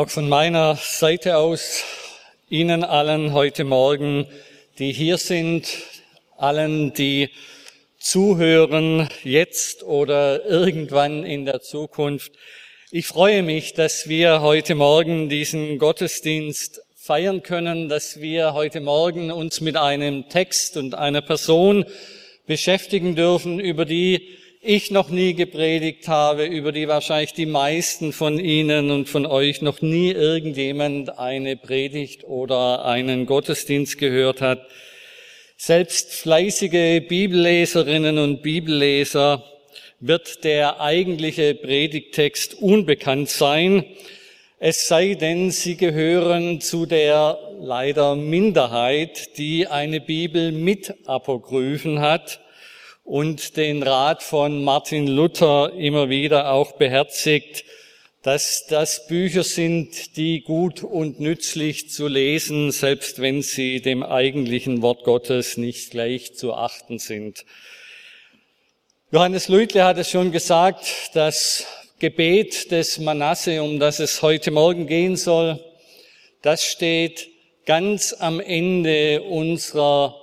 Auch von meiner Seite aus Ihnen allen heute Morgen, die hier sind, allen, die zuhören, jetzt oder irgendwann in der Zukunft. Ich freue mich, dass wir heute Morgen diesen Gottesdienst feiern können, dass wir heute Morgen uns mit einem Text und einer Person beschäftigen dürfen, über die ich noch nie gepredigt habe, über die wahrscheinlich die meisten von Ihnen und von euch noch nie irgendjemand eine Predigt oder einen Gottesdienst gehört hat. Selbst fleißige Bibelleserinnen und Bibelleser wird der eigentliche Predigtext unbekannt sein, es sei denn, sie gehören zu der leider Minderheit, die eine Bibel mit Apokryphen hat und den Rat von Martin Luther immer wieder auch beherzigt, dass das Bücher sind, die gut und nützlich zu lesen, selbst wenn sie dem eigentlichen Wort Gottes nicht gleich zu achten sind. Johannes Lütle hat es schon gesagt, das Gebet des Manasse, um das es heute Morgen gehen soll, das steht ganz am Ende unserer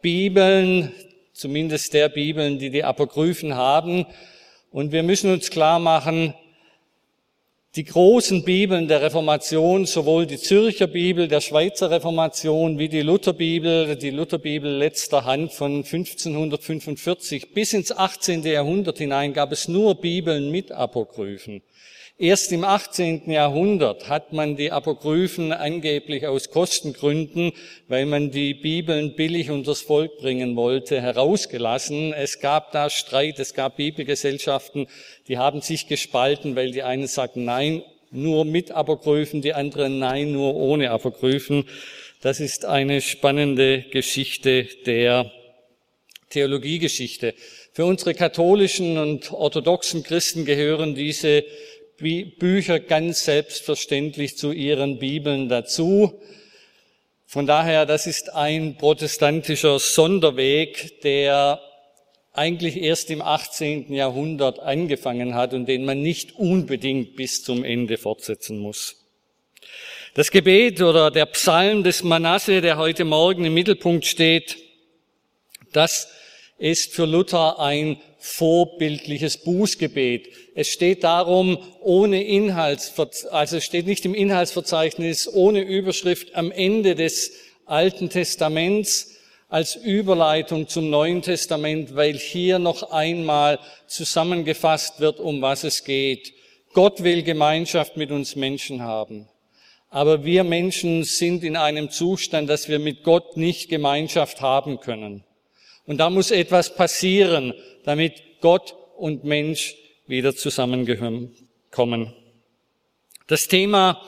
Bibeln, zumindest der Bibeln, die die Apokryphen haben. Und wir müssen uns klar machen, die großen Bibeln der Reformation, sowohl die Zürcher Bibel der Schweizer Reformation wie die Lutherbibel, die Lutherbibel letzter Hand von 1545 bis ins 18. Jahrhundert hinein gab es nur Bibeln mit Apokryphen. Erst im 18. Jahrhundert hat man die Apokryphen angeblich aus Kostengründen, weil man die Bibeln billig unters Volk bringen wollte, herausgelassen. Es gab da Streit, es gab Bibelgesellschaften, die haben sich gespalten, weil die einen sagten Nein, nur mit Apokryphen, die anderen Nein, nur ohne Apokryphen. Das ist eine spannende Geschichte der Theologiegeschichte. Für unsere katholischen und orthodoxen Christen gehören diese Bücher ganz selbstverständlich zu ihren Bibeln dazu. Von daher, das ist ein protestantischer Sonderweg, der eigentlich erst im 18. Jahrhundert angefangen hat und den man nicht unbedingt bis zum Ende fortsetzen muss. Das Gebet oder der Psalm des Manasse, der heute Morgen im Mittelpunkt steht, das ist für Luther ein vorbildliches Bußgebet. Es steht darum, ohne Inhaltsverzeichnis, also es steht nicht im Inhaltsverzeichnis, ohne Überschrift am Ende des Alten Testaments als Überleitung zum Neuen Testament, weil hier noch einmal zusammengefasst wird, um was es geht. Gott will Gemeinschaft mit uns Menschen haben. Aber wir Menschen sind in einem Zustand, dass wir mit Gott nicht Gemeinschaft haben können. Und da muss etwas passieren, damit Gott und Mensch wieder zusammenkommen. Das Thema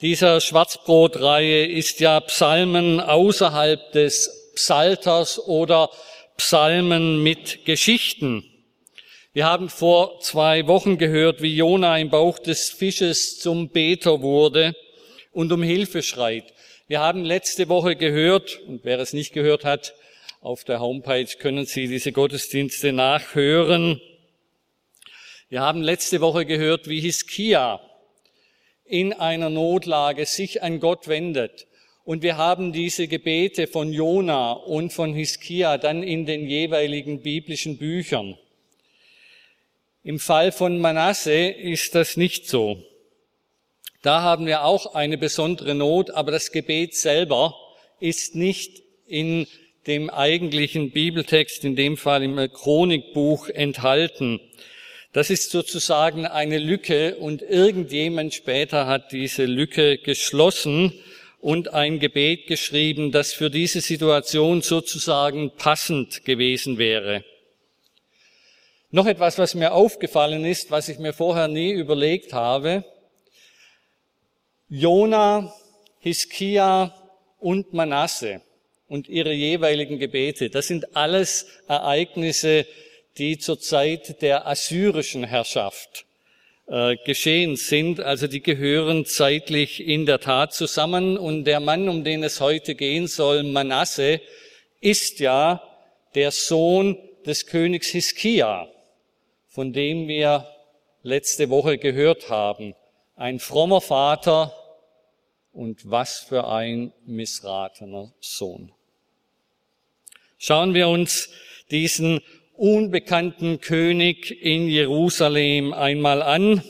dieser Schwarzbrotreihe ist ja Psalmen außerhalb des Psalters oder Psalmen mit Geschichten. Wir haben vor zwei Wochen gehört, wie Jona im Bauch des Fisches zum Beter wurde und um Hilfe schreit. Wir haben letzte Woche gehört, und wer es nicht gehört hat, auf der Homepage können Sie diese Gottesdienste nachhören. Wir haben letzte Woche gehört, wie Hiskia in einer Notlage sich an Gott wendet. Und wir haben diese Gebete von Jona und von Hiskia dann in den jeweiligen biblischen Büchern. Im Fall von Manasse ist das nicht so. Da haben wir auch eine besondere Not, aber das Gebet selber ist nicht in dem eigentlichen Bibeltext, in dem Fall im Chronikbuch, enthalten. Das ist sozusagen eine Lücke und irgendjemand später hat diese Lücke geschlossen und ein Gebet geschrieben, das für diese Situation sozusagen passend gewesen wäre. Noch etwas, was mir aufgefallen ist, was ich mir vorher nie überlegt habe. Jona, Hiskia und Manasse und ihre jeweiligen Gebete. Das sind alles Ereignisse, die zur Zeit der assyrischen Herrschaft äh, geschehen sind. Also die gehören zeitlich in der Tat zusammen. Und der Mann, um den es heute gehen soll, Manasse, ist ja der Sohn des Königs Hiskia, von dem wir letzte Woche gehört haben. Ein frommer Vater und was für ein missratener Sohn. Schauen wir uns diesen unbekannten König in Jerusalem einmal an.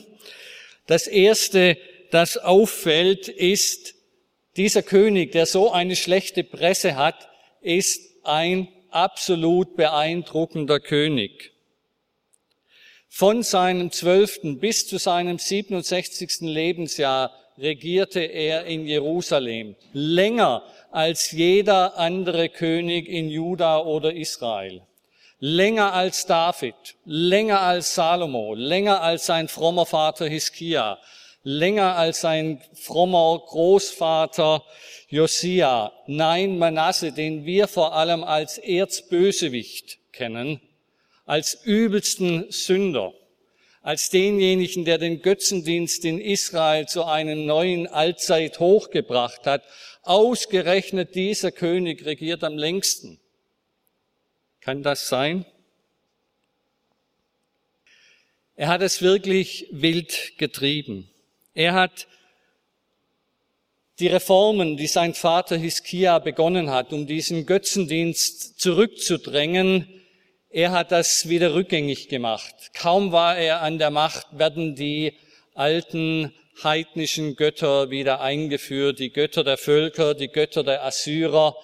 Das erste, das auffällt, ist, dieser König, der so eine schlechte Presse hat, ist ein absolut beeindruckender König. Von seinem zwölften bis zu seinem 67. Lebensjahr regierte er in Jerusalem länger als jeder andere König in Juda oder Israel. Länger als David, länger als Salomo, länger als sein frommer Vater Hiskia, länger als sein frommer Großvater Josia. Nein, Manasse, den wir vor allem als Erzbösewicht kennen, als übelsten Sünder, als denjenigen, der den Götzendienst in Israel zu einem neuen Allzeit hochgebracht hat, ausgerechnet dieser König regiert am längsten. Kann das sein? Er hat es wirklich wild getrieben. Er hat die Reformen, die sein Vater Hiskia begonnen hat, um diesen Götzendienst zurückzudrängen, er hat das wieder rückgängig gemacht. Kaum war er an der Macht, werden die alten heidnischen Götter wieder eingeführt, die Götter der Völker, die Götter der Assyrer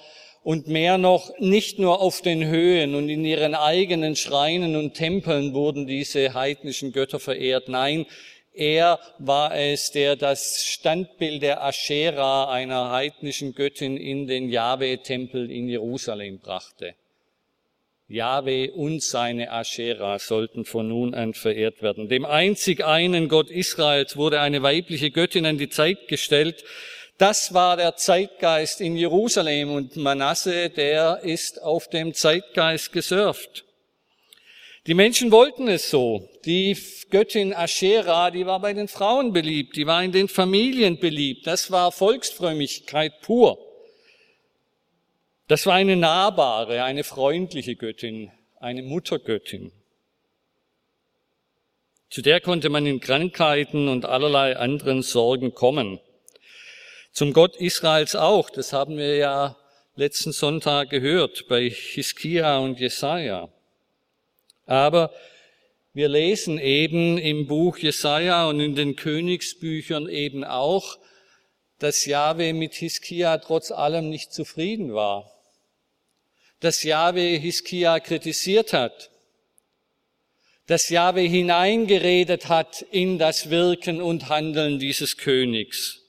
und mehr noch, nicht nur auf den Höhen und in ihren eigenen Schreinen und Tempeln wurden diese heidnischen Götter verehrt. Nein, er war es, der das Standbild der Aschera, einer heidnischen Göttin, in den Jahwe-Tempel in Jerusalem brachte. Jahwe und seine Aschera sollten von nun an verehrt werden. Dem einzig einen Gott Israels wurde eine weibliche Göttin an die Zeit gestellt. Das war der Zeitgeist in Jerusalem und Manasse, der ist auf dem Zeitgeist gesurft. Die Menschen wollten es so. Die Göttin Aschera, die war bei den Frauen beliebt, die war in den Familien beliebt. Das war Volksfrömmigkeit pur. Das war eine nahbare, eine freundliche Göttin, eine Muttergöttin. Zu der konnte man in Krankheiten und allerlei anderen Sorgen kommen. Zum Gott Israels auch, das haben wir ja letzten Sonntag gehört bei Hiskia und Jesaja. Aber wir lesen eben im Buch Jesaja und in den Königsbüchern eben auch, dass Jahwe mit Hiskia trotz allem nicht zufrieden war dass Jahwe Hiskia kritisiert hat, dass Jahwe hineingeredet hat in das Wirken und Handeln dieses Königs.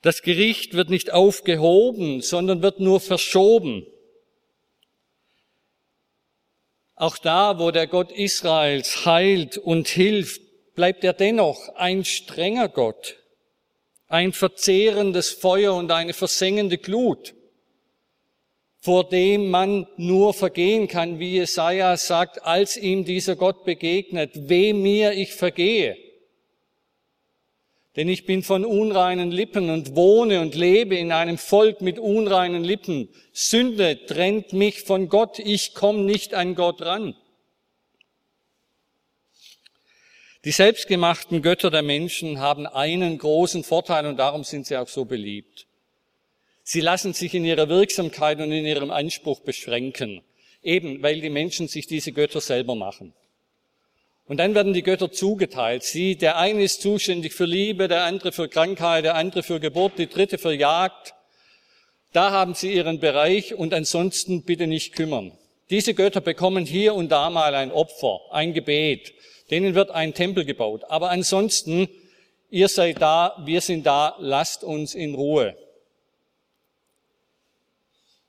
Das Gericht wird nicht aufgehoben, sondern wird nur verschoben. Auch da, wo der Gott Israels heilt und hilft, bleibt er dennoch ein strenger Gott, ein verzehrendes Feuer und eine versengende Glut vor dem man nur vergehen kann, wie Jesaja sagt, als ihm dieser Gott begegnet, weh mir, ich vergehe. Denn ich bin von unreinen Lippen und wohne und lebe in einem Volk mit unreinen Lippen. Sünde trennt mich von Gott, ich komme nicht an Gott ran. Die selbstgemachten Götter der Menschen haben einen großen Vorteil und darum sind sie auch so beliebt. Sie lassen sich in ihrer Wirksamkeit und in ihrem Anspruch beschränken, eben weil die Menschen sich diese Götter selber machen. Und dann werden die Götter zugeteilt. Sie, der eine ist zuständig für Liebe, der andere für Krankheit, der andere für Geburt, die dritte für Jagd. Da haben sie ihren Bereich und ansonsten bitte nicht kümmern. Diese Götter bekommen hier und da mal ein Opfer, ein Gebet. Denen wird ein Tempel gebaut. Aber ansonsten, ihr seid da, wir sind da, lasst uns in Ruhe.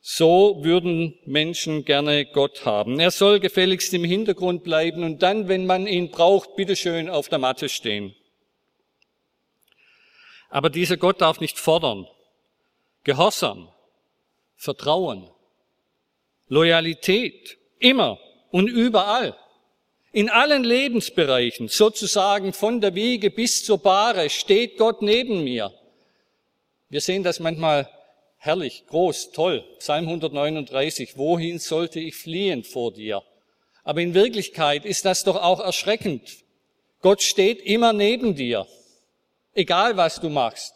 So würden Menschen gerne Gott haben. Er soll gefälligst im Hintergrund bleiben und dann, wenn man ihn braucht, bitteschön auf der Matte stehen. Aber dieser Gott darf nicht fordern. Gehorsam, Vertrauen, Loyalität, immer und überall. In allen Lebensbereichen, sozusagen von der Wiege bis zur Bahre, steht Gott neben mir. Wir sehen das manchmal herrlich, groß, toll. Psalm 139, wohin sollte ich fliehen vor dir? Aber in Wirklichkeit ist das doch auch erschreckend. Gott steht immer neben dir, egal was du machst.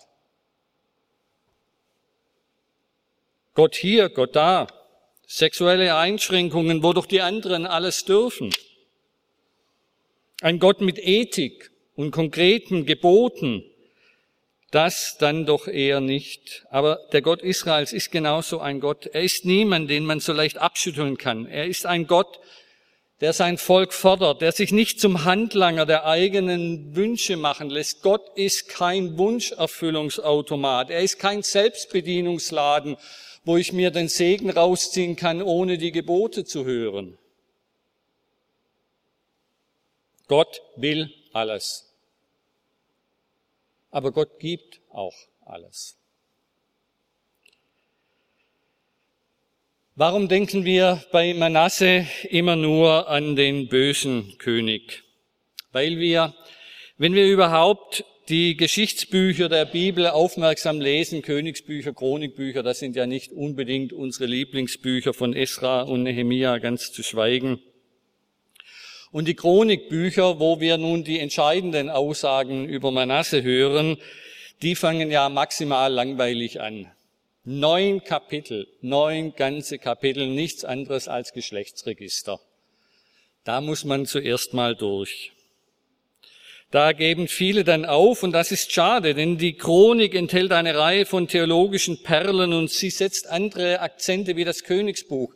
Gott hier, Gott da. Sexuelle Einschränkungen, wo doch die anderen alles dürfen. Ein Gott mit Ethik und konkreten Geboten, das dann doch eher nicht. Aber der Gott Israels ist genauso ein Gott. Er ist niemand, den man so leicht abschütteln kann. Er ist ein Gott, der sein Volk fordert, der sich nicht zum Handlanger der eigenen Wünsche machen lässt. Gott ist kein Wunscherfüllungsautomat. Er ist kein Selbstbedienungsladen, wo ich mir den Segen rausziehen kann, ohne die Gebote zu hören. Gott will alles. Aber Gott gibt auch alles. Warum denken wir bei Manasse immer nur an den bösen König? Weil wir, wenn wir überhaupt die Geschichtsbücher der Bibel aufmerksam lesen, Königsbücher, Chronikbücher, das sind ja nicht unbedingt unsere Lieblingsbücher von Esra und Nehemia, ganz zu schweigen. Und die Chronikbücher, wo wir nun die entscheidenden Aussagen über Manasse hören, die fangen ja maximal langweilig an. Neun Kapitel, neun ganze Kapitel, nichts anderes als Geschlechtsregister. Da muss man zuerst mal durch. Da geben viele dann auf und das ist schade, denn die Chronik enthält eine Reihe von theologischen Perlen und sie setzt andere Akzente wie das Königsbuch.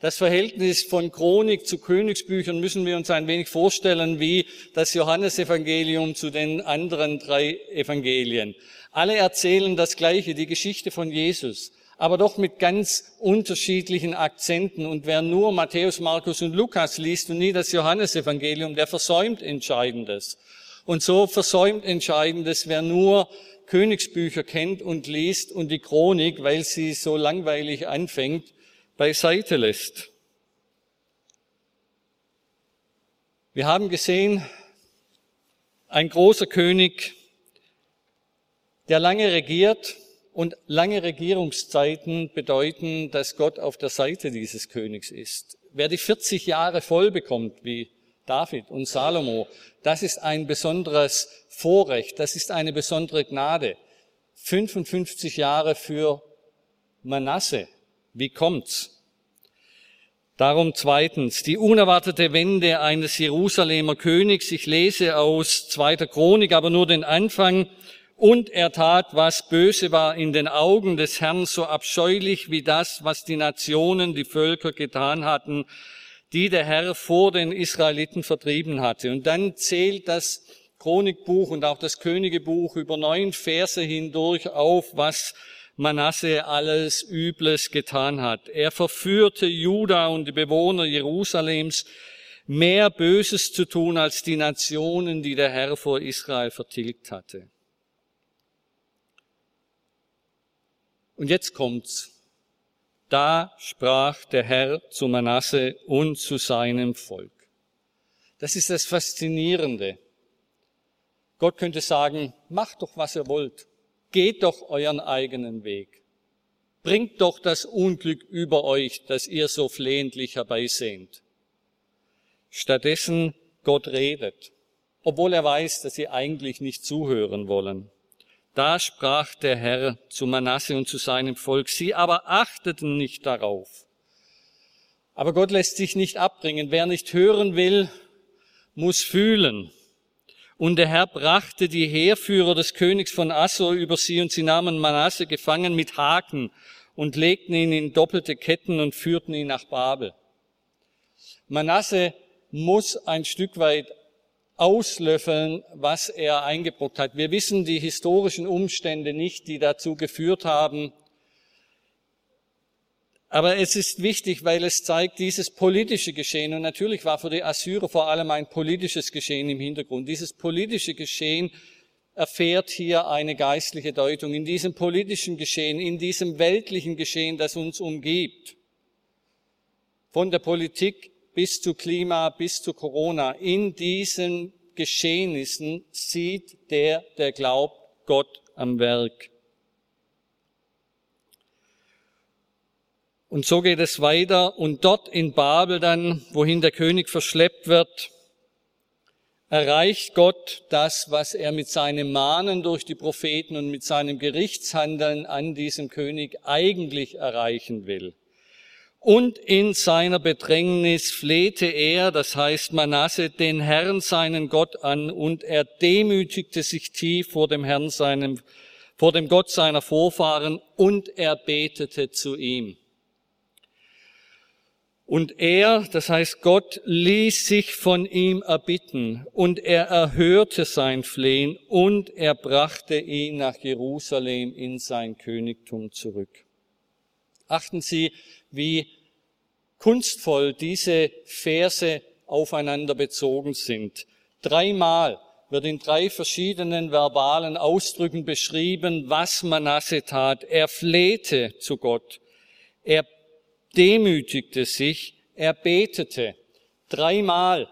Das Verhältnis von Chronik zu Königsbüchern müssen wir uns ein wenig vorstellen wie das Johannesevangelium zu den anderen drei Evangelien. Alle erzählen das Gleiche, die Geschichte von Jesus, aber doch mit ganz unterschiedlichen Akzenten. Und wer nur Matthäus, Markus und Lukas liest und nie das Johannesevangelium, der versäumt Entscheidendes. Und so versäumt Entscheidendes, wer nur Königsbücher kennt und liest und die Chronik, weil sie so langweilig anfängt, beiseite lässt. Wir haben gesehen, ein großer König, der lange regiert und lange Regierungszeiten bedeuten, dass Gott auf der Seite dieses Königs ist. Wer die 40 Jahre voll bekommt, wie David und Salomo, das ist ein besonderes Vorrecht, das ist eine besondere Gnade. 55 Jahre für Manasse, wie kommt's? Darum zweitens, die unerwartete Wende eines Jerusalemer Königs. Ich lese aus zweiter Chronik, aber nur den Anfang. Und er tat, was böse war in den Augen des Herrn, so abscheulich wie das, was die Nationen, die Völker getan hatten, die der Herr vor den Israeliten vertrieben hatte. Und dann zählt das Chronikbuch und auch das Königebuch über neun Verse hindurch auf, was Manasse alles Übles getan hat. Er verführte Juda und die Bewohner Jerusalems, mehr Böses zu tun als die Nationen, die der Herr vor Israel vertilgt hatte. Und jetzt kommt's. Da sprach der Herr zu Manasse und zu seinem Volk. Das ist das Faszinierende. Gott könnte sagen, macht doch, was ihr wollt. Geht doch euren eigenen Weg. Bringt doch das Unglück über euch, das ihr so flehentlich herbeisehnt. Stattdessen Gott redet, obwohl er weiß, dass sie eigentlich nicht zuhören wollen. Da sprach der Herr zu Manasse und zu seinem Volk, sie aber achteten nicht darauf. Aber Gott lässt sich nicht abbringen. Wer nicht hören will, muss fühlen. Und der Herr brachte die Heerführer des Königs von Assur über sie und sie nahmen Manasse gefangen mit Haken und legten ihn in doppelte Ketten und führten ihn nach Babel. Manasse muss ein Stück weit auslöffeln, was er eingebrockt hat. Wir wissen die historischen Umstände nicht, die dazu geführt haben, aber es ist wichtig, weil es zeigt dieses politische Geschehen. Und natürlich war für die Assyrer vor allem ein politisches Geschehen im Hintergrund. Dieses politische Geschehen erfährt hier eine geistliche Deutung in diesem politischen Geschehen, in diesem weltlichen Geschehen, das uns umgibt. Von der Politik bis zu Klima, bis zu Corona. In diesen Geschehnissen sieht der, der glaubt, Gott am Werk. Und so geht es weiter. Und dort in Babel dann, wohin der König verschleppt wird, erreicht Gott das, was er mit seinem Mahnen durch die Propheten und mit seinem Gerichtshandeln an diesem König eigentlich erreichen will. Und in seiner Bedrängnis flehte er, das heißt Manasse, den Herrn seinen Gott an und er demütigte sich tief vor dem Herrn seinem, vor dem Gott seiner Vorfahren und er betete zu ihm. Und er, das heißt Gott, ließ sich von ihm erbitten und er erhörte sein Flehen und er brachte ihn nach Jerusalem in sein Königtum zurück. Achten Sie, wie kunstvoll diese Verse aufeinander bezogen sind. Dreimal wird in drei verschiedenen verbalen Ausdrücken beschrieben, was Manasse tat. Er flehte zu Gott. Er demütigte sich, er betete. Dreimal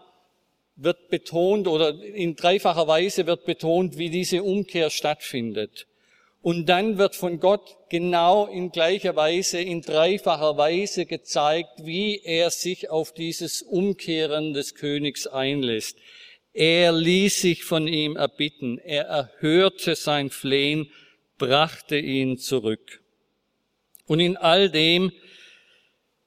wird betont oder in dreifacher Weise wird betont, wie diese Umkehr stattfindet. Und dann wird von Gott genau in gleicher Weise, in dreifacher Weise gezeigt, wie er sich auf dieses Umkehren des Königs einlässt. Er ließ sich von ihm erbitten, er erhörte sein Flehen, brachte ihn zurück. Und in all dem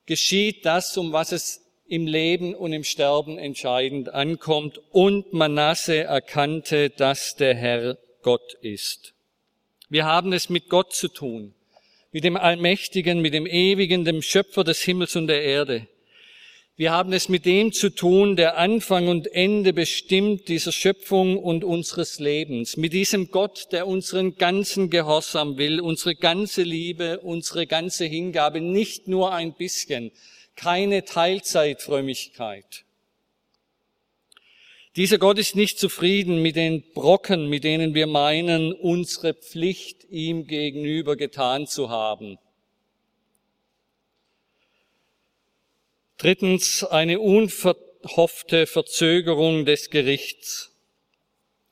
geschieht das, um was es im Leben und im Sterben entscheidend ankommt. Und Manasse erkannte, dass der Herr Gott ist. Wir haben es mit Gott zu tun, mit dem Allmächtigen, mit dem Ewigen, dem Schöpfer des Himmels und der Erde. Wir haben es mit dem zu tun, der Anfang und Ende bestimmt dieser Schöpfung und unseres Lebens. Mit diesem Gott, der unseren ganzen Gehorsam will, unsere ganze Liebe, unsere ganze Hingabe, nicht nur ein bisschen, keine Teilzeitfrömmigkeit. Dieser Gott ist nicht zufrieden mit den Brocken, mit denen wir meinen, unsere Pflicht ihm gegenüber getan zu haben. Drittens, eine unverhoffte Verzögerung des Gerichts.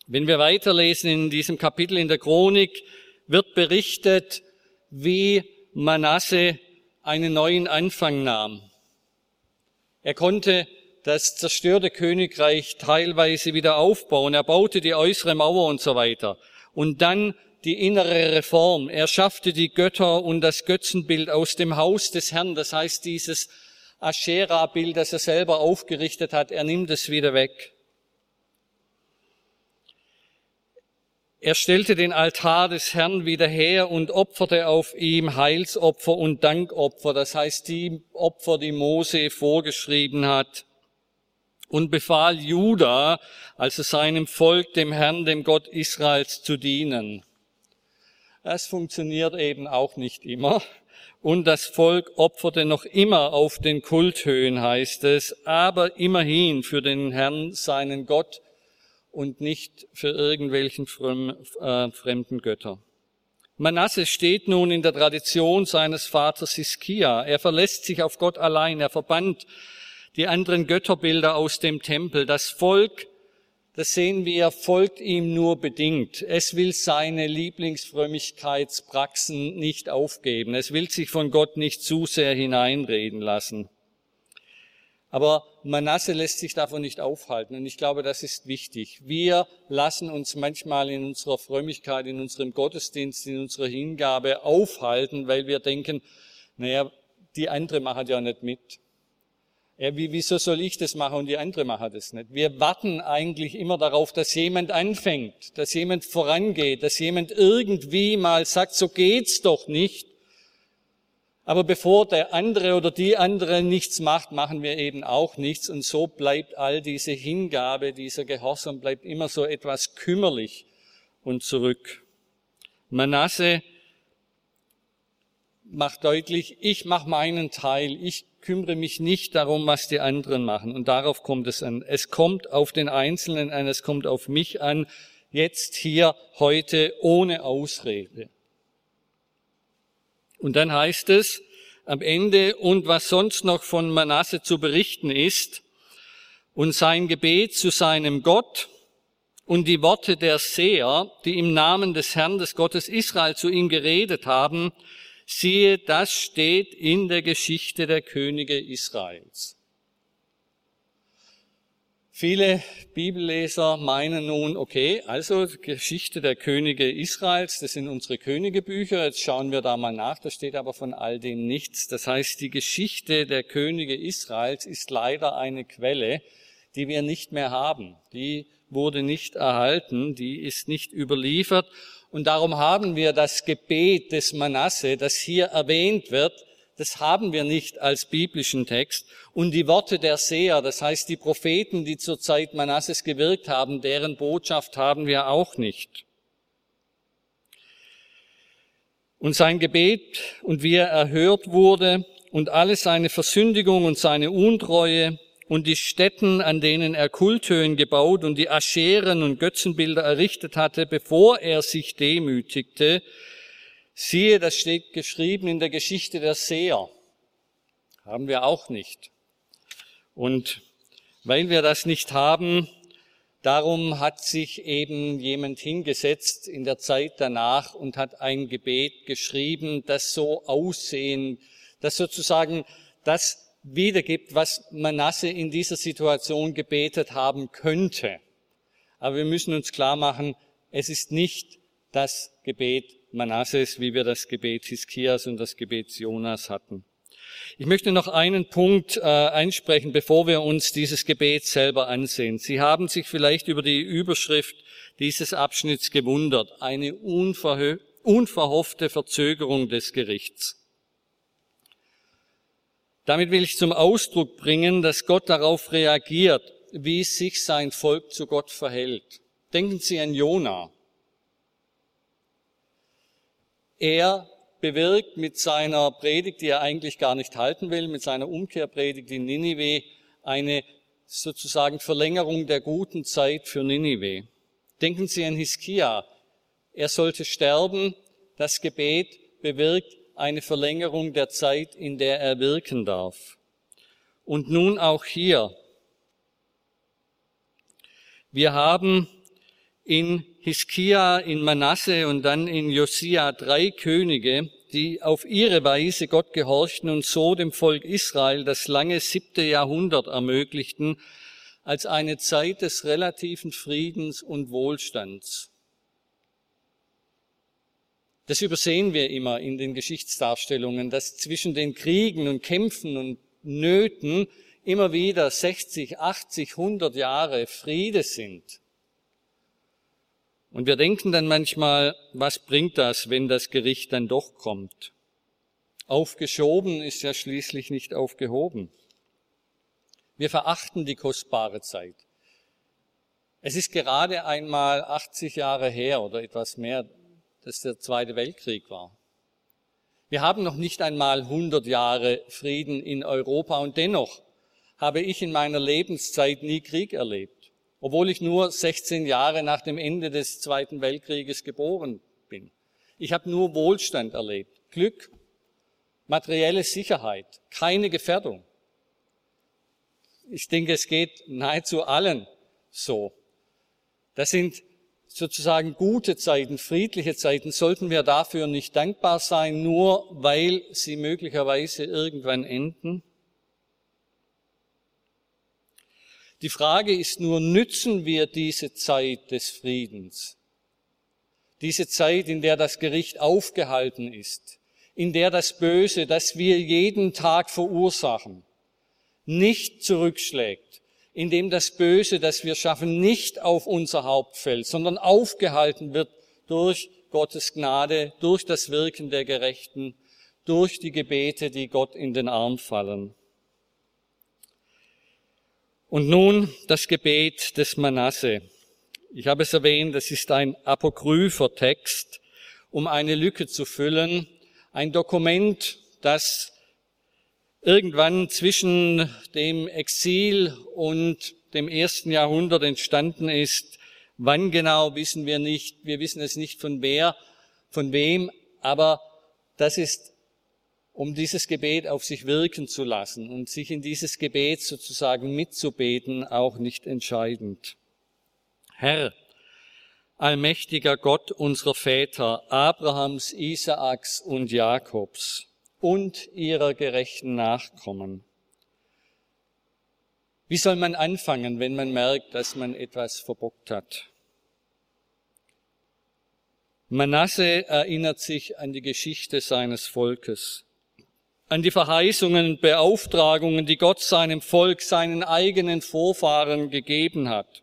Wenn wir weiterlesen in diesem Kapitel in der Chronik, wird berichtet, wie Manasse einen neuen Anfang nahm. Er konnte das zerstörte Königreich teilweise wieder aufbauen. Er baute die äußere Mauer und so weiter. Und dann die innere Reform. Er schaffte die Götter und das Götzenbild aus dem Haus des Herrn. Das heißt, dieses Aschera-Bild, das er selber aufgerichtet hat, er nimmt es wieder weg. Er stellte den Altar des Herrn wieder her und opferte auf ihm Heilsopfer und Dankopfer, das heißt die Opfer, die Mose vorgeschrieben hat, und befahl Juda, also seinem Volk, dem Herrn, dem Gott Israels, zu dienen. Das funktioniert eben auch nicht immer und das Volk opferte noch immer auf den Kulthöhen, heißt es, aber immerhin für den Herrn, seinen Gott und nicht für irgendwelchen äh, fremden Götter. Manasse steht nun in der Tradition seines Vaters Hiskia. Er verlässt sich auf Gott allein. Er verbannt die anderen Götterbilder aus dem Tempel. Das Volk das sehen wir, folgt ihm nur bedingt. Es will seine Lieblingsfrömmigkeitspraxen nicht aufgeben. Es will sich von Gott nicht zu sehr hineinreden lassen. Aber Manasse lässt sich davon nicht aufhalten. Und ich glaube, das ist wichtig. Wir lassen uns manchmal in unserer Frömmigkeit, in unserem Gottesdienst, in unserer Hingabe aufhalten, weil wir denken, naja, die andere machen ja nicht mit. Ja, wie, wieso soll ich das machen und die andere machen das nicht? Wir warten eigentlich immer darauf, dass jemand anfängt, dass jemand vorangeht, dass jemand irgendwie mal sagt, so geht's doch nicht. Aber bevor der andere oder die andere nichts macht, machen wir eben auch nichts. Und so bleibt all diese Hingabe, dieser Gehorsam bleibt immer so etwas kümmerlich und zurück. Manasse macht deutlich, ich mache meinen Teil, ich kümmere mich nicht darum, was die anderen machen. Und darauf kommt es an. Es kommt auf den Einzelnen an, es kommt auf mich an. jetzt hier heute ohne Ausrede. Und dann heißt es am Ende, und was sonst noch von Manasse zu berichten ist, und sein Gebet zu seinem Gott und die Worte der Seher, die im Namen des Herrn des Gottes Israel zu ihm geredet haben, siehe, das steht in der Geschichte der Könige Israels. Viele Bibelleser meinen nun, okay, also Geschichte der Könige Israels, das sind unsere Königebücher, jetzt schauen wir da mal nach, da steht aber von all dem nichts. Das heißt, die Geschichte der Könige Israels ist leider eine Quelle, die wir nicht mehr haben. Die wurde nicht erhalten, die ist nicht überliefert. Und darum haben wir das Gebet des Manasse, das hier erwähnt wird, das haben wir nicht als biblischen Text. Und die Worte der Seher, das heißt die Propheten, die zur Zeit Manasses gewirkt haben, deren Botschaft haben wir auch nicht. Und sein Gebet und wie er erhört wurde und alle seine Versündigung und seine Untreue und die Stätten, an denen er Kulthöhen gebaut und die Ascheren und Götzenbilder errichtet hatte, bevor er sich demütigte, Siehe, das steht geschrieben in der Geschichte der Seher. Haben wir auch nicht. Und weil wir das nicht haben, darum hat sich eben jemand hingesetzt in der Zeit danach und hat ein Gebet geschrieben, das so aussehen, das sozusagen das wiedergibt, was Manasse in dieser Situation gebetet haben könnte. Aber wir müssen uns klar machen, es ist nicht das Gebet Manasses, wie wir das Gebet Hiskias und das Gebet Jonas hatten. Ich möchte noch einen Punkt äh, einsprechen, bevor wir uns dieses Gebet selber ansehen. Sie haben sich vielleicht über die Überschrift dieses Abschnitts gewundert. Eine unverhoffte Verzögerung des Gerichts. Damit will ich zum Ausdruck bringen, dass Gott darauf reagiert, wie sich sein Volk zu Gott verhält. Denken Sie an Jona. Er bewirkt mit seiner Predigt, die er eigentlich gar nicht halten will, mit seiner Umkehrpredigt in Ninive, eine sozusagen Verlängerung der guten Zeit für Ninive. Denken Sie an Hiskia. Er sollte sterben. Das Gebet bewirkt eine Verlängerung der Zeit, in der er wirken darf. Und nun auch hier. Wir haben in Hiskia, in Manasse und dann in Josia drei Könige, die auf ihre Weise Gott gehorchten und so dem Volk Israel das lange siebte Jahrhundert ermöglichten, als eine Zeit des relativen Friedens und Wohlstands. Das übersehen wir immer in den Geschichtsdarstellungen, dass zwischen den Kriegen und Kämpfen und Nöten immer wieder 60, 80, 100 Jahre Friede sind. Und wir denken dann manchmal, was bringt das, wenn das Gericht dann doch kommt? Aufgeschoben ist ja schließlich nicht aufgehoben. Wir verachten die kostbare Zeit. Es ist gerade einmal 80 Jahre her oder etwas mehr, dass der Zweite Weltkrieg war. Wir haben noch nicht einmal 100 Jahre Frieden in Europa und dennoch habe ich in meiner Lebenszeit nie Krieg erlebt obwohl ich nur 16 Jahre nach dem Ende des Zweiten Weltkrieges geboren bin. Ich habe nur Wohlstand erlebt, Glück, materielle Sicherheit, keine Gefährdung. Ich denke, es geht nahezu allen so. Das sind sozusagen gute Zeiten, friedliche Zeiten. Sollten wir dafür nicht dankbar sein, nur weil sie möglicherweise irgendwann enden? Die Frage ist nur, nützen wir diese Zeit des Friedens? Diese Zeit, in der das Gericht aufgehalten ist, in der das Böse, das wir jeden Tag verursachen, nicht zurückschlägt, in dem das Böse, das wir schaffen, nicht auf unser Haupt fällt, sondern aufgehalten wird durch Gottes Gnade, durch das Wirken der Gerechten, durch die Gebete, die Gott in den Arm fallen. Und nun das Gebet des Manasse. Ich habe es erwähnt, das ist ein apokrypher Text, um eine Lücke zu füllen. Ein Dokument, das irgendwann zwischen dem Exil und dem ersten Jahrhundert entstanden ist, Wann genau wissen wir nicht. Wir wissen es nicht von wer, von wem, aber das ist, um dieses Gebet auf sich wirken zu lassen und sich in dieses Gebet sozusagen mitzubeten, auch nicht entscheidend. Herr, allmächtiger Gott unserer Väter, Abrahams, Isaaks und Jakobs und ihrer gerechten Nachkommen. Wie soll man anfangen, wenn man merkt, dass man etwas verbockt hat? Manasse erinnert sich an die Geschichte seines Volkes, an die Verheißungen und Beauftragungen, die Gott seinem Volk, seinen eigenen Vorfahren gegeben hat.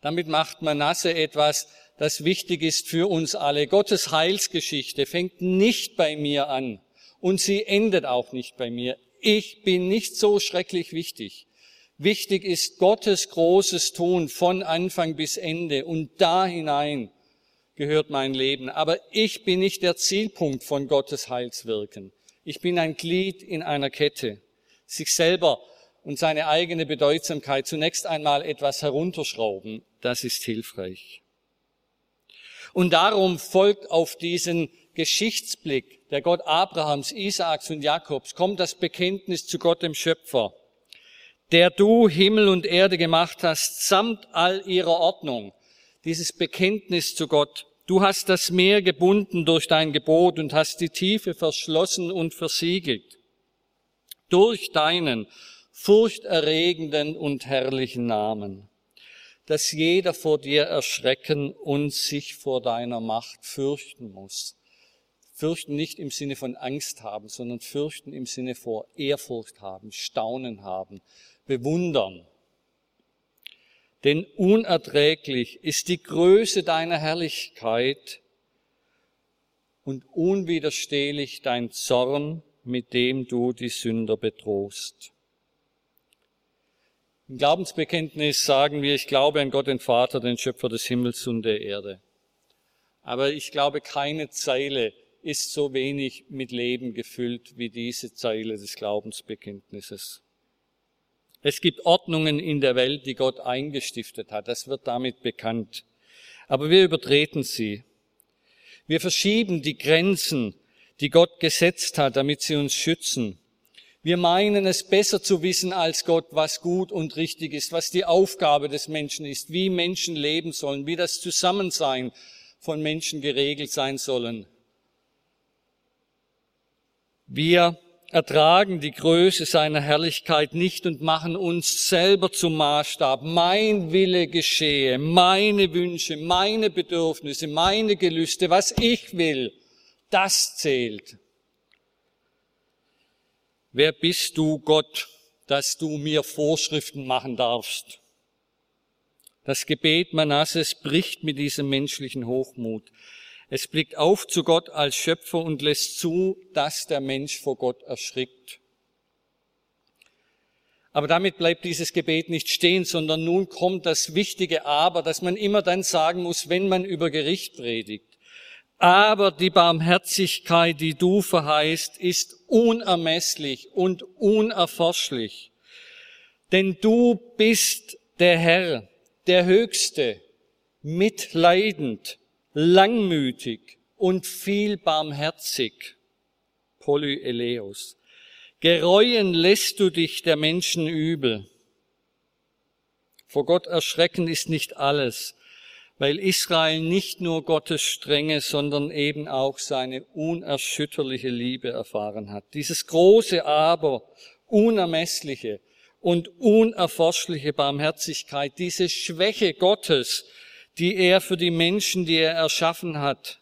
Damit macht Manasse etwas, das wichtig ist für uns alle. Gottes Heilsgeschichte fängt nicht bei mir an und sie endet auch nicht bei mir. Ich bin nicht so schrecklich wichtig. Wichtig ist Gottes großes Tun von Anfang bis Ende und da hinein gehört mein Leben. Aber ich bin nicht der Zielpunkt von Gottes Heilswirken. Ich bin ein Glied in einer Kette. Sich selber und seine eigene Bedeutsamkeit zunächst einmal etwas herunterschrauben, das ist hilfreich. Und darum folgt auf diesen Geschichtsblick der Gott Abrahams, Isaaks und Jakobs, kommt das Bekenntnis zu Gott dem Schöpfer, der du Himmel und Erde gemacht hast, samt all ihrer Ordnung. Dieses Bekenntnis zu Gott. Du hast das Meer gebunden durch dein Gebot und hast die Tiefe verschlossen und versiegelt. Durch deinen furchterregenden und herrlichen Namen, dass jeder vor dir erschrecken und sich vor deiner Macht fürchten muss. Fürchten nicht im Sinne von Angst haben, sondern fürchten im Sinne vor Ehrfurcht haben, Staunen haben, bewundern. Denn unerträglich ist die Größe deiner Herrlichkeit und unwiderstehlich dein Zorn, mit dem du die Sünder bedrohst. Im Glaubensbekenntnis sagen wir, ich glaube an Gott den Vater, den Schöpfer des Himmels und der Erde. Aber ich glaube, keine Zeile ist so wenig mit Leben gefüllt wie diese Zeile des Glaubensbekenntnisses. Es gibt Ordnungen in der Welt, die Gott eingestiftet hat. Das wird damit bekannt. Aber wir übertreten sie. Wir verschieben die Grenzen, die Gott gesetzt hat, damit sie uns schützen. Wir meinen es besser zu wissen als Gott, was gut und richtig ist, was die Aufgabe des Menschen ist, wie Menschen leben sollen, wie das Zusammensein von Menschen geregelt sein sollen. Wir ertragen die Größe seiner Herrlichkeit nicht und machen uns selber zum Maßstab. Mein Wille geschehe, meine Wünsche, meine Bedürfnisse, meine Gelüste, was ich will, das zählt. Wer bist du, Gott, dass du mir Vorschriften machen darfst? Das Gebet Manasses bricht mit diesem menschlichen Hochmut. Es blickt auf zu Gott als Schöpfer und lässt zu, dass der Mensch vor Gott erschrickt. Aber damit bleibt dieses Gebet nicht stehen, sondern nun kommt das wichtige Aber, dass man immer dann sagen muss, wenn man über Gericht predigt. Aber die Barmherzigkeit, die du verheißt, ist unermesslich und unerforschlich. Denn du bist der Herr, der Höchste, mitleidend, langmütig und viel barmherzig. Polyeleos. Gereuen lässt du dich der Menschen übel. Vor Gott erschrecken ist nicht alles weil Israel nicht nur Gottes Strenge, sondern eben auch seine unerschütterliche Liebe erfahren hat. Dieses große Aber, unermessliche und unerforschliche Barmherzigkeit, diese Schwäche Gottes, die er für die Menschen, die er erschaffen hat,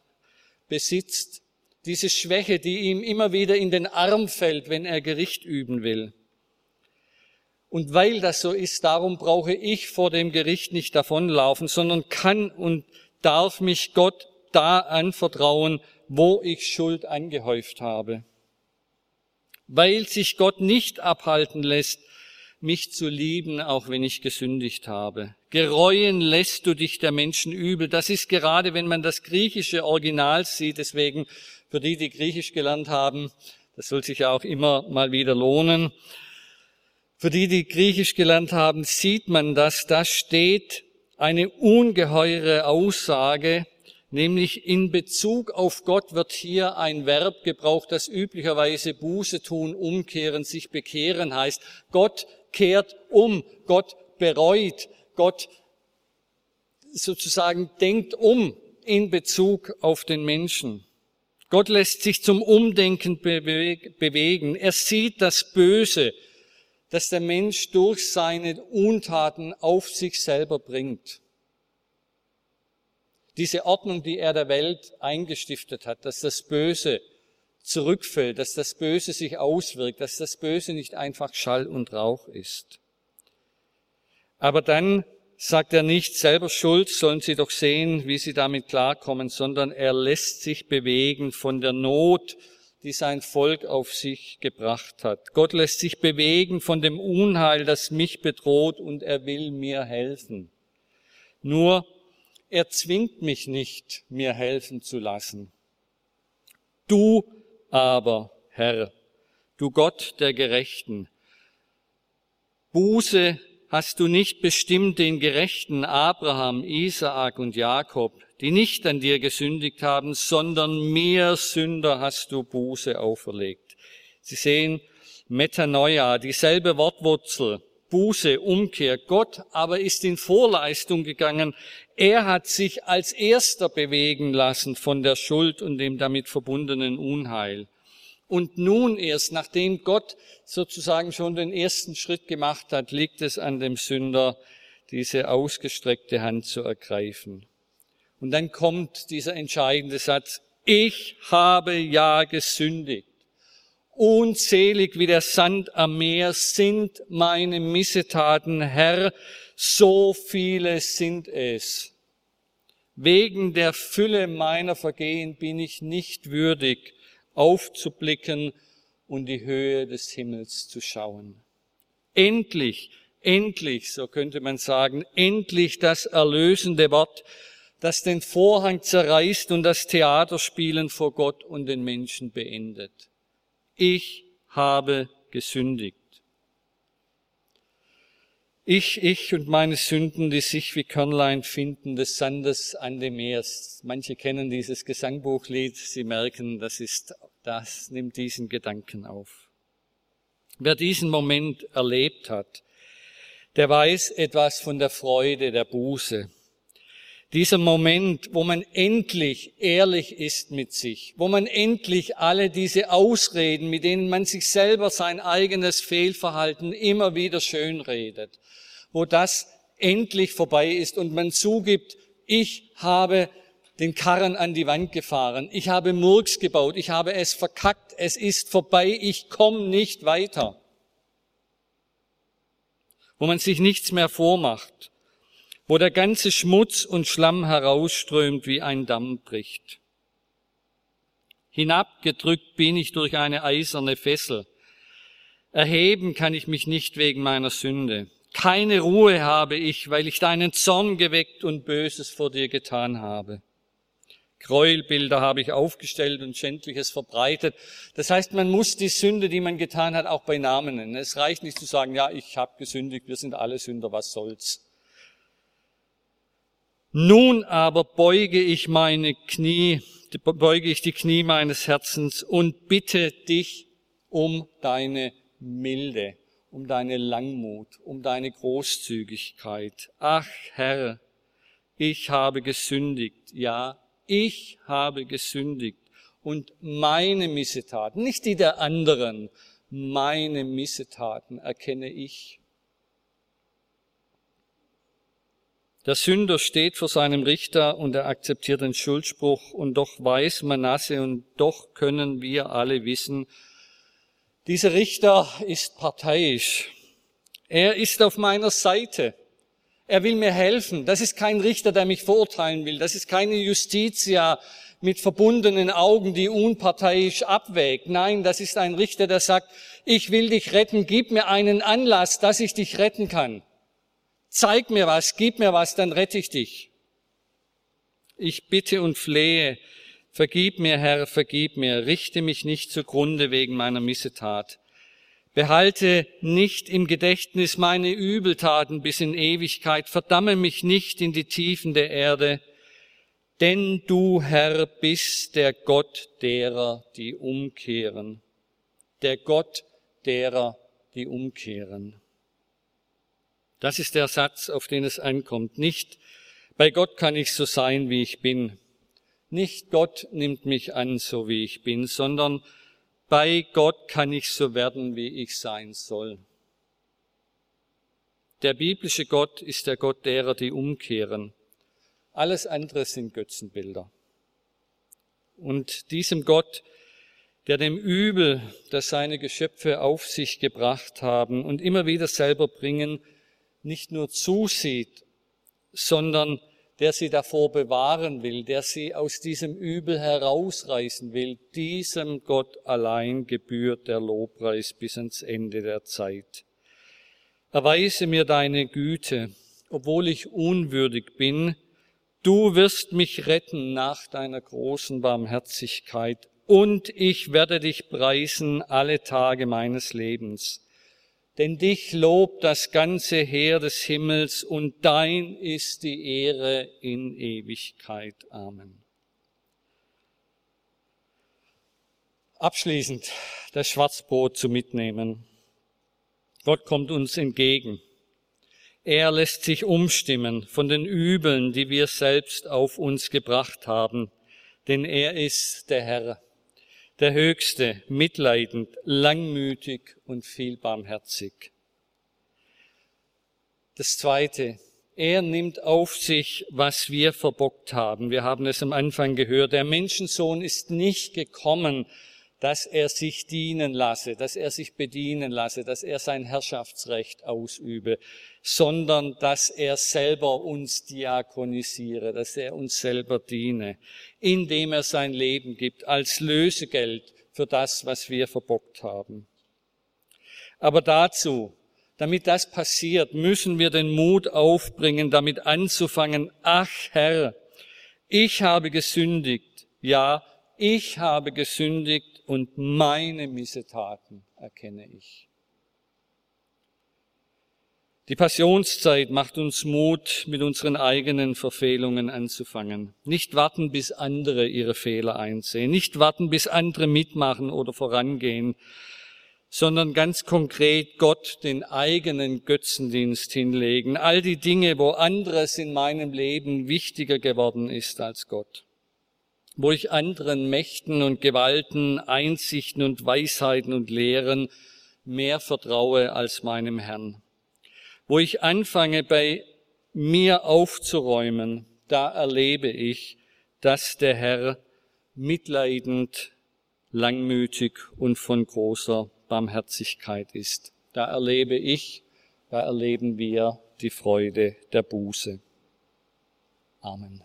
besitzt, diese Schwäche, die ihm immer wieder in den Arm fällt, wenn er Gericht üben will. Und weil das so ist, darum brauche ich vor dem Gericht nicht davonlaufen, sondern kann und darf mich Gott da anvertrauen, wo ich Schuld angehäuft habe. Weil sich Gott nicht abhalten lässt, mich zu lieben, auch wenn ich gesündigt habe. Gereuen lässt du dich der Menschen übel. Das ist gerade, wenn man das griechische Original sieht, deswegen für die, die Griechisch gelernt haben, das soll sich ja auch immer mal wieder lohnen. Für die, die Griechisch gelernt haben, sieht man das. Da steht eine ungeheure Aussage, nämlich in Bezug auf Gott wird hier ein Verb gebraucht, das üblicherweise Buße tun, umkehren, sich bekehren heißt. Gott kehrt um, Gott bereut, Gott sozusagen denkt um in Bezug auf den Menschen. Gott lässt sich zum Umdenken bewegen. Er sieht das Böse, das der Mensch durch seine Untaten auf sich selber bringt. Diese Ordnung, die er der Welt eingestiftet hat, dass das Böse zurückfällt, dass das Böse sich auswirkt, dass das Böse nicht einfach Schall und Rauch ist. Aber dann sagt er nicht, selber schuld, sollen sie doch sehen, wie sie damit klarkommen, sondern er lässt sich bewegen von der Not, die sein Volk auf sich gebracht hat. Gott lässt sich bewegen von dem Unheil, das mich bedroht, und er will mir helfen. Nur, er zwingt mich nicht, mir helfen zu lassen. Du aber, Herr, du Gott der Gerechten, Buße hast du nicht bestimmt den gerechten Abraham, Isaak und Jakob, die nicht an dir gesündigt haben, sondern mehr Sünder hast du Buße auferlegt. Sie sehen Metanoia, dieselbe Wortwurzel, Buße, Umkehr. Gott aber ist in Vorleistung gegangen. Er hat sich als erster bewegen lassen von der Schuld und dem damit verbundenen Unheil. Und nun erst, nachdem Gott sozusagen schon den ersten Schritt gemacht hat, liegt es an dem Sünder, diese ausgestreckte Hand zu ergreifen. Und dann kommt dieser entscheidende Satz, ich habe ja gesündigt. Unzählig wie der Sand am Meer sind meine Missetaten, Herr, so viele sind es. Wegen der Fülle meiner Vergehen bin ich nicht würdig, aufzublicken und die Höhe des Himmels zu schauen. Endlich, endlich, so könnte man sagen, endlich das erlösende Wort, das den Vorhang zerreißt und das Theaterspielen vor Gott und den Menschen beendet. Ich habe gesündigt. Ich, ich und meine Sünden, die sich wie Körnlein finden des Sandes an dem Meers. Manche kennen dieses Gesangbuchlied, sie merken, das ist, das nimmt diesen Gedanken auf. Wer diesen Moment erlebt hat, der weiß etwas von der Freude der Buße. Dieser Moment, wo man endlich ehrlich ist mit sich, wo man endlich alle diese Ausreden, mit denen man sich selber sein eigenes Fehlverhalten immer wieder schönredet, wo das endlich vorbei ist und man zugibt, ich habe den Karren an die Wand gefahren, ich habe Murks gebaut, ich habe es verkackt, es ist vorbei, ich komme nicht weiter. Wo man sich nichts mehr vormacht, wo der ganze Schmutz und Schlamm herausströmt, wie ein Damm bricht. Hinabgedrückt bin ich durch eine eiserne Fessel. Erheben kann ich mich nicht wegen meiner Sünde. Keine Ruhe habe ich, weil ich deinen Zorn geweckt und Böses vor dir getan habe. Gräuelbilder habe ich aufgestellt und Schändliches verbreitet. Das heißt, man muss die Sünde, die man getan hat, auch bei Namen nennen. Es reicht nicht zu sagen, ja, ich habe gesündigt, wir sind alle Sünder, was soll's. Nun aber beuge ich meine Knie, beuge ich die Knie meines Herzens und bitte dich um deine Milde um deine Langmut, um deine Großzügigkeit. Ach Herr, ich habe gesündigt, ja, ich habe gesündigt und meine Missetaten, nicht die der anderen, meine Missetaten erkenne ich. Der Sünder steht vor seinem Richter und er akzeptiert den Schuldspruch und doch weiß Manasse und doch können wir alle wissen, dieser Richter ist parteiisch. Er ist auf meiner Seite. Er will mir helfen. Das ist kein Richter, der mich verurteilen will. Das ist keine Justitia mit verbundenen Augen, die unparteiisch abwägt. Nein, das ist ein Richter, der sagt, ich will dich retten, gib mir einen Anlass, dass ich dich retten kann. Zeig mir was, gib mir was, dann rette ich dich. Ich bitte und flehe, Vergib mir, Herr, vergib mir, richte mich nicht zugrunde wegen meiner Missetat. Behalte nicht im Gedächtnis meine Übeltaten bis in Ewigkeit, verdamme mich nicht in die Tiefen der Erde, denn du, Herr, bist der Gott derer, die umkehren. Der Gott derer, die umkehren. Das ist der Satz, auf den es ankommt. Nicht, bei Gott kann ich so sein, wie ich bin. Nicht Gott nimmt mich an, so wie ich bin, sondern bei Gott kann ich so werden, wie ich sein soll. Der biblische Gott ist der Gott derer, die umkehren. Alles andere sind Götzenbilder. Und diesem Gott, der dem Übel, das seine Geschöpfe auf sich gebracht haben und immer wieder selber bringen, nicht nur zusieht, sondern der sie davor bewahren will, der sie aus diesem Übel herausreißen will, diesem Gott allein gebührt der Lobpreis bis ans Ende der Zeit. Erweise mir deine Güte, obwohl ich unwürdig bin, Du wirst mich retten nach deiner großen Barmherzigkeit und ich werde dich preisen alle Tage meines Lebens. Denn dich lobt das ganze Heer des Himmels und dein ist die Ehre in Ewigkeit. Amen. Abschließend das Schwarzbrot zu mitnehmen. Gott kommt uns entgegen. Er lässt sich umstimmen von den Übeln, die wir selbst auf uns gebracht haben, denn er ist der Herr, der Höchste, mitleidend, langmütig und viel barmherzig. Das Zweite, er nimmt auf sich, was wir verbockt haben. Wir haben es am Anfang gehört. Der Menschensohn ist nicht gekommen, dass er sich dienen lasse, dass er sich bedienen lasse, dass er sein Herrschaftsrecht ausübe, sondern dass er selber uns diakonisiere, dass er uns selber diene, indem er sein Leben gibt als Lösegeld für das, was wir verbockt haben. Aber dazu, damit das passiert, müssen wir den Mut aufbringen, damit anzufangen, ach Herr, ich habe gesündigt, ja, ich habe gesündigt und meine Missetaten erkenne ich. Die Passionszeit macht uns Mut, mit unseren eigenen Verfehlungen anzufangen. Nicht warten, bis andere ihre Fehler einsehen. Nicht warten, bis andere mitmachen oder vorangehen, sondern ganz konkret Gott den eigenen Götzendienst hinlegen. All die Dinge, wo anderes in meinem Leben wichtiger geworden ist als Gott wo ich anderen Mächten und Gewalten, Einsichten und Weisheiten und Lehren mehr vertraue als meinem Herrn. Wo ich anfange, bei mir aufzuräumen, da erlebe ich, dass der Herr mitleidend, langmütig und von großer Barmherzigkeit ist. Da erlebe ich, da erleben wir die Freude der Buße. Amen.